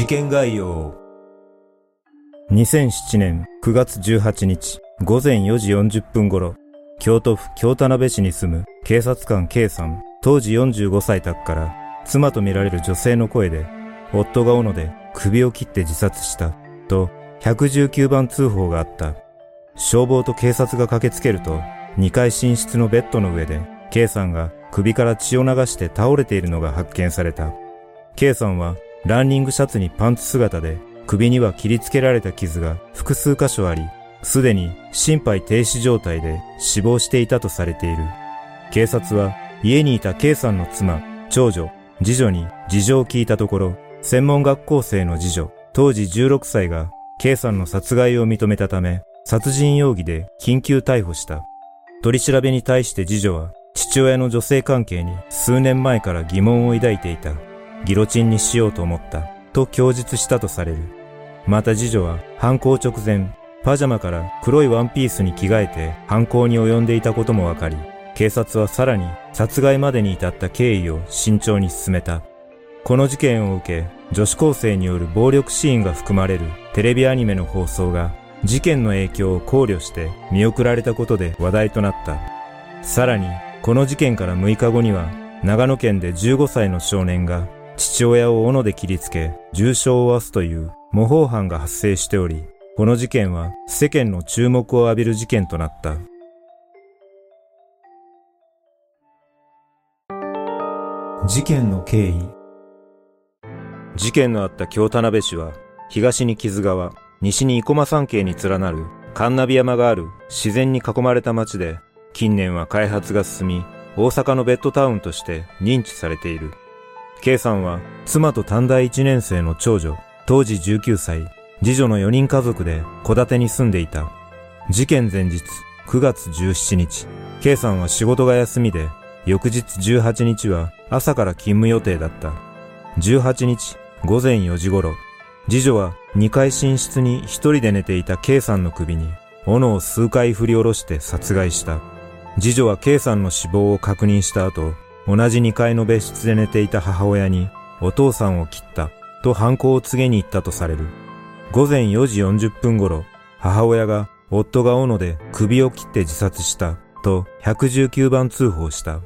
事件概要2007年9月18日午前4時40分頃、京都府京田辺市に住む警察官 K さん、当時45歳宅から妻とみられる女性の声で、夫が斧で首を切って自殺した、と119番通報があった。消防と警察が駆けつけると、2階寝室のベッドの上で、K さんが首から血を流して倒れているのが発見された。K さんはランニングシャツにパンツ姿で、首には切りつけられた傷が複数箇所あり、すでに心肺停止状態で死亡していたとされている。警察は家にいた K さんの妻、長女、次女に事情を聞いたところ、専門学校生の次女、当時16歳が K さんの殺害を認めたため、殺人容疑で緊急逮捕した。取り調べに対して次女は父親の女性関係に数年前から疑問を抱いていた。ギロチンにしようと思ったと供述したとされる。また次女は犯行直前、パジャマから黒いワンピースに着替えて犯行に及んでいたこともわかり、警察はさらに殺害までに至った経緯を慎重に進めた。この事件を受け、女子高生による暴力シーンが含まれるテレビアニメの放送が事件の影響を考慮して見送られたことで話題となった。さらに、この事件から6日後には長野県で15歳の少年が父親を斧で切りつけ、重傷を負わすという模倣犯が発生しており、この事件は世間の注目を浴びる事件となった。事件の経緯事件のあった京田辺市は、東に木津川、西に生駒山系に連なる神ナビ山がある自然に囲まれた町で、近年は開発が進み、大阪のベッドタウンとして認知されている。K さんは妻と短大1年生の長女、当時19歳、次女の4人家族で戸建てに住んでいた。事件前日、9月17日、K さんは仕事が休みで、翌日18日は朝から勤務予定だった。18日、午前4時頃、次女は2階寝室に一人で寝ていた K さんの首に斧を数回振り下ろして殺害した。次女は K さんの死亡を確認した後、同じ2階の別室で寝ていた母親に、お父さんを切った、と犯行を告げに行ったとされる。午前4時40分頃、母親が夫が斧で首を切って自殺した、と119番通報した。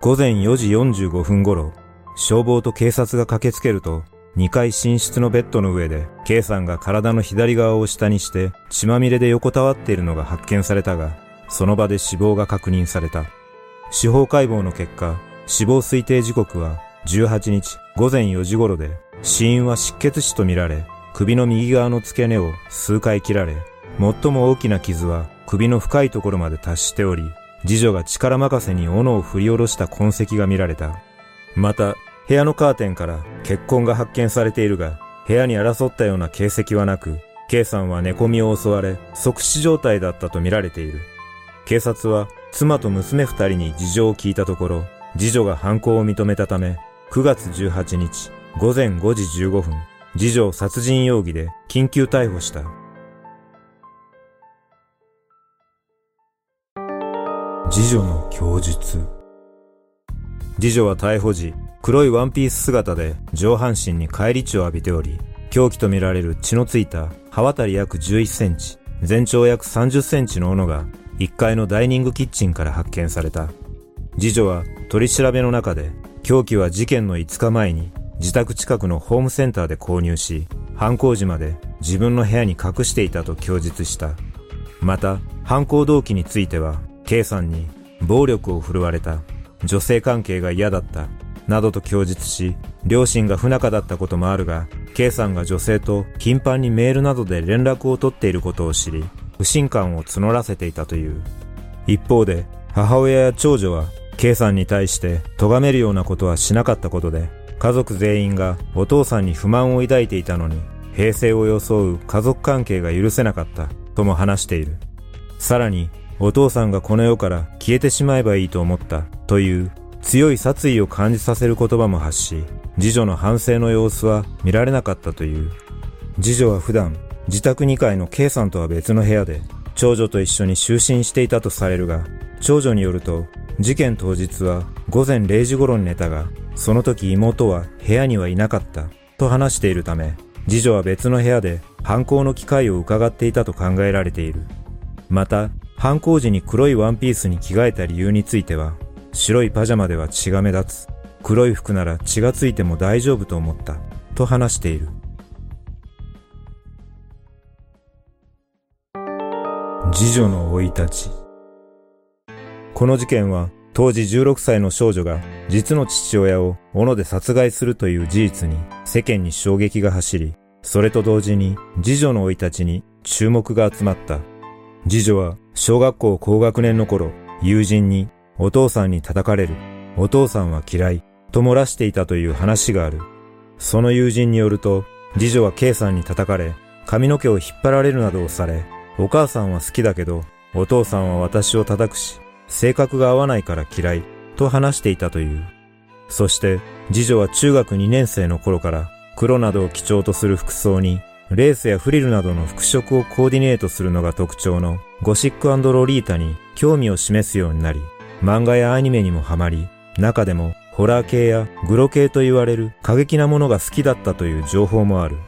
午前4時45分頃、消防と警察が駆けつけると、2階寝室のベッドの上で、K さんが体の左側を下にして血まみれで横たわっているのが発見されたが、その場で死亡が確認された。司法解剖の結果、死亡推定時刻は18日午前4時頃で、死因は失血死とみられ、首の右側の付け根を数回切られ、最も大きな傷は首の深いところまで達しており、次女が力任せに斧を振り下ろした痕跡が見られた。また、部屋のカーテンから血痕が発見されているが、部屋に争ったような形跡はなく、K さんは寝込みを襲われ、即死状態だったとみられている。警察は妻と娘二人に事情を聞いたところ、次女が犯行を認めたため、9月18日午前5時15分、次女を殺人容疑で緊急逮捕した。次女の供述次女は逮捕時、黒いワンピース姿で上半身に返り血を浴びており、凶器とみられる血のついた刃渡り約11センチ、全長約30センチの斧が1階のダイニングキッチンから発見された。次女は取り調べの中で、凶器は事件の5日前に自宅近くのホームセンターで購入し、犯行時まで自分の部屋に隠していたと供述した。また、犯行動機については、K さんに暴力を振るわれた、女性関係が嫌だった、などと供述し、両親が不仲だったこともあるが、K さんが女性と頻繁にメールなどで連絡を取っていることを知り、不信感を募らせていたという。一方で、母親や長女は、K さんに対して咎めるようなことはしなかったことで、家族全員がお父さんに不満を抱いていたのに、平成を装う家族関係が許せなかった、とも話している。さらに、お父さんがこの世から消えてしまえばいいと思った、という強い殺意を感じさせる言葉も発し、次女の反省の様子は見られなかったという。次女は普段、自宅2階の K さんとは別の部屋で、長女と一緒に就寝していたとされるが、長女によると、事件当日は午前0時頃に寝たが、その時妹は部屋にはいなかったと話しているため、次女は別の部屋で犯行の機会を伺っていたと考えられている。また、犯行時に黒いワンピースに着替えた理由については、白いパジャマでは血が目立つ。黒い服なら血がついても大丈夫と思った。と話している。次女の生い立ち。この事件は当時16歳の少女が実の父親を斧で殺害するという事実に世間に衝撃が走り、それと同時に次女の生い立ちに注目が集まった。次女は小学校高学年の頃、友人にお父さんに叩かれる、お父さんは嫌いと漏らしていたという話がある。その友人によると、次女は K さんに叩かれ、髪の毛を引っ張られるなどをされ、お母さんは好きだけど、お父さんは私を叩くし、性格が合わないから嫌い、と話していたという。そして、次女は中学2年生の頃から、黒などを基調とする服装に、レースやフリルなどの服飾をコーディネートするのが特徴のゴシックロリータに興味を示すようになり、漫画やアニメにもハマり、中でもホラー系やグロ系と言われる過激なものが好きだったという情報もある。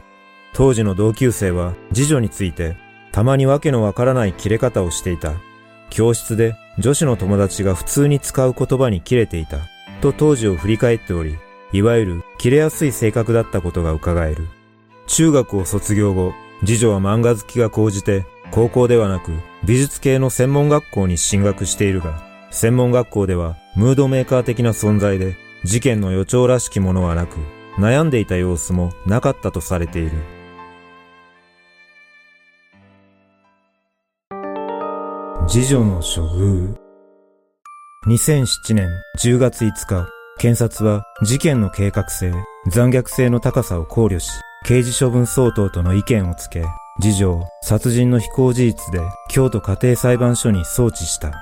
当時の同級生は次女についてたまにわけのわからない切れ方をしていた。教室で女子の友達が普通に使う言葉に切れていた。と当時を振り返っており、いわゆる切れやすい性格だったことが伺える。中学を卒業後、次女は漫画好きが高じて、高校ではなく美術系の専門学校に進学しているが、専門学校ではムードメーカー的な存在で、事件の予兆らしきものはなく、悩んでいた様子もなかったとされている。次女の処遇。2007年10月5日、検察は事件の計画性、残虐性の高さを考慮し、刑事処分相当との意見をつけ、次女を殺人の非行事実で京都家庭裁判所に送致した。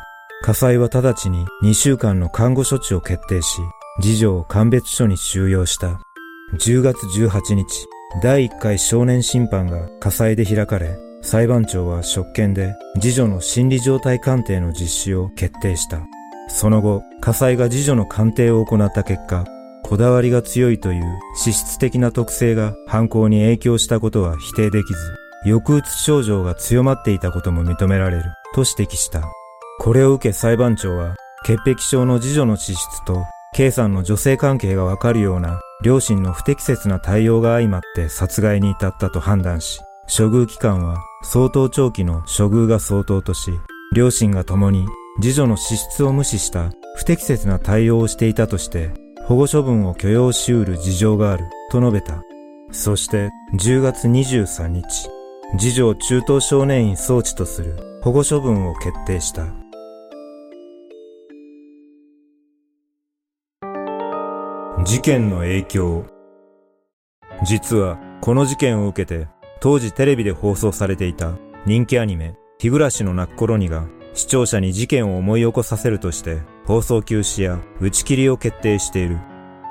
火災は直ちに2週間の看護処置を決定し、次女を鑑別所に収容した。10月18日、第1回少年審判が火災で開かれ、裁判長は職権で次女の心理状態鑑定の実施を決定した。その後、火災が次女の鑑定を行った結果、こだわりが強いという資質的な特性が犯行に影響したことは否定できず、抑うつ症状が強まっていたことも認められると指摘した。これを受け裁判長は、潔癖症の次女の資質と、K さんの女性関係がわかるような両親の不適切な対応が相まって殺害に至ったと判断し、処遇期間は相当長期の処遇が相当とし、両親が共に次女の資質を無視した不適切な対応をしていたとして、保護処分を許容し得る事情があると述べた。そして10月23日、次女を中等少年院送致とする保護処分を決定した。事件の影響。実は、この事件を受けて、当時テレビで放送されていた人気アニメ、日暮らしの泣く頃にが、視聴者に事件を思い起こさせるとして、放送休止や打ち切りを決定している。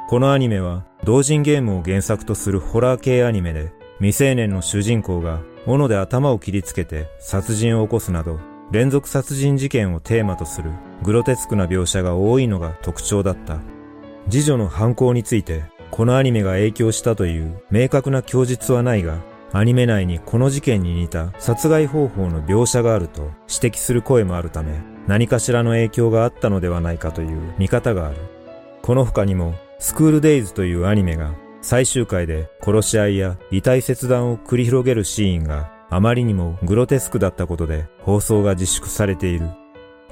このアニメは、同人ゲームを原作とするホラー系アニメで、未成年の主人公が斧で頭を切りつけて殺人を起こすなど、連続殺人事件をテーマとするグロテスクな描写が多いのが特徴だった。次女の犯行について、このアニメが影響したという明確な供述はないが、アニメ内にこの事件に似た殺害方法の描写があると指摘する声もあるため、何かしらの影響があったのではないかという見方がある。この他にも、スクールデイズというアニメが最終回で殺し合いや遺体切断を繰り広げるシーンがあまりにもグロテスクだったことで放送が自粛されている。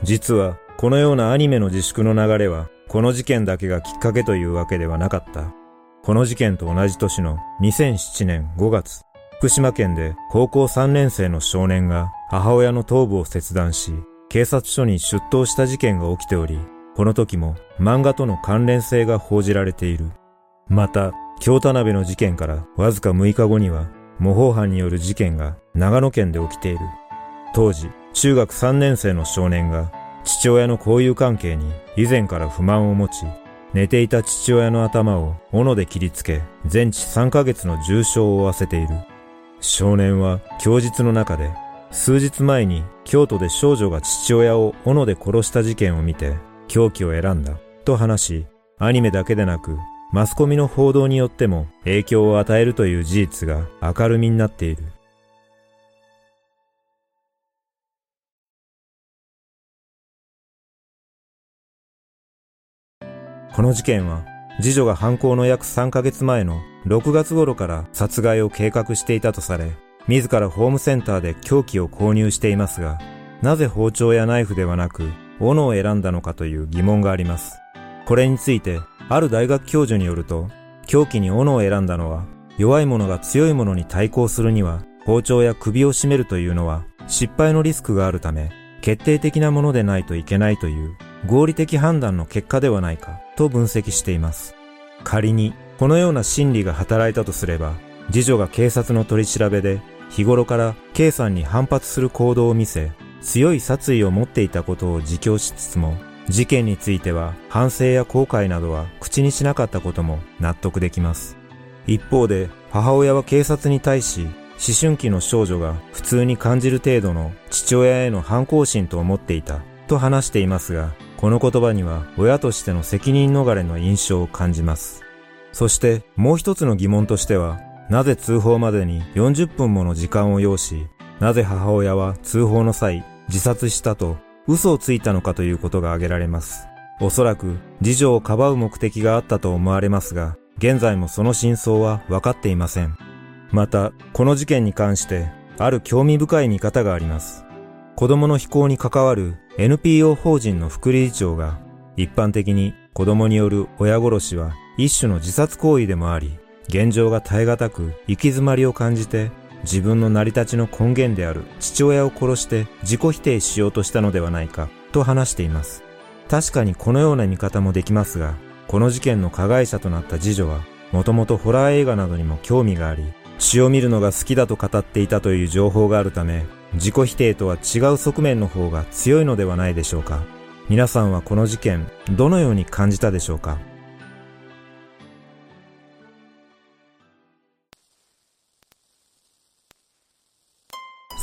実はこのようなアニメの自粛の流れはこの事件だけがきっかけというわけではなかった。この事件と同じ年の2007年5月、福島県で高校3年生の少年が母親の頭部を切断し、警察署に出頭した事件が起きており、この時も漫画との関連性が報じられている。また、京田辺の事件からわずか6日後には、模倣犯による事件が長野県で起きている。当時、中学3年生の少年が父親の交友関係に以前から不満を持ち、寝ていた父親の頭を斧で切りつけ、全治3ヶ月の重傷を負わせている。少年は供述の中で、数日前に京都で少女が父親を斧で殺した事件を見て、凶器を選んだ、と話し、アニメだけでなく、マスコミの報道によっても影響を与えるという事実が明るみになっている。この事件は、次女が犯行の約3ヶ月前の6月頃から殺害を計画していたとされ、自らホームセンターで凶器を購入していますが、なぜ包丁やナイフではなく、斧を選んだのかという疑問があります。これについて、ある大学教授によると、凶器に斧を選んだのは、弱い者が強い者に対抗するには、包丁や首を絞めるというのは、失敗のリスクがあるため、決定的なものでないといけないという合理的判断の結果ではないかと分析しています。仮にこのような心理が働いたとすれば、次女が警察の取り調べで日頃から K さんに反発する行動を見せ、強い殺意を持っていたことを自供しつつも、事件については反省や後悔などは口にしなかったことも納得できます。一方で母親は警察に対し思春期の少女が普通に感じる程度の父親への反抗心と思っていたと話していますが、この言葉には親としての責任逃れの印象を感じます。そしてもう一つの疑問としては、なぜ通報までに40分もの時間を要し、なぜ母親は通報の際自殺したと嘘をついたのかということが挙げられます。おそらく次女をかばう目的があったと思われますが、現在もその真相は分かっていません。また、この事件に関して、ある興味深い見方があります。子供の非行に関わる NPO 法人の副理事長が、一般的に子供による親殺しは一種の自殺行為でもあり、現状が耐え難く行き詰まりを感じて、自分の成り立ちの根源である父親を殺して自己否定しようとしたのではないか、と話しています。確かにこのような見方もできますが、この事件の加害者となった次女は、もともとホラー映画などにも興味があり、詩を見るのが好きだと語っていたという情報があるため、自己否定とは違う側面の方が強いのではないでしょうか。皆さんはこの事件、どのように感じたでしょうか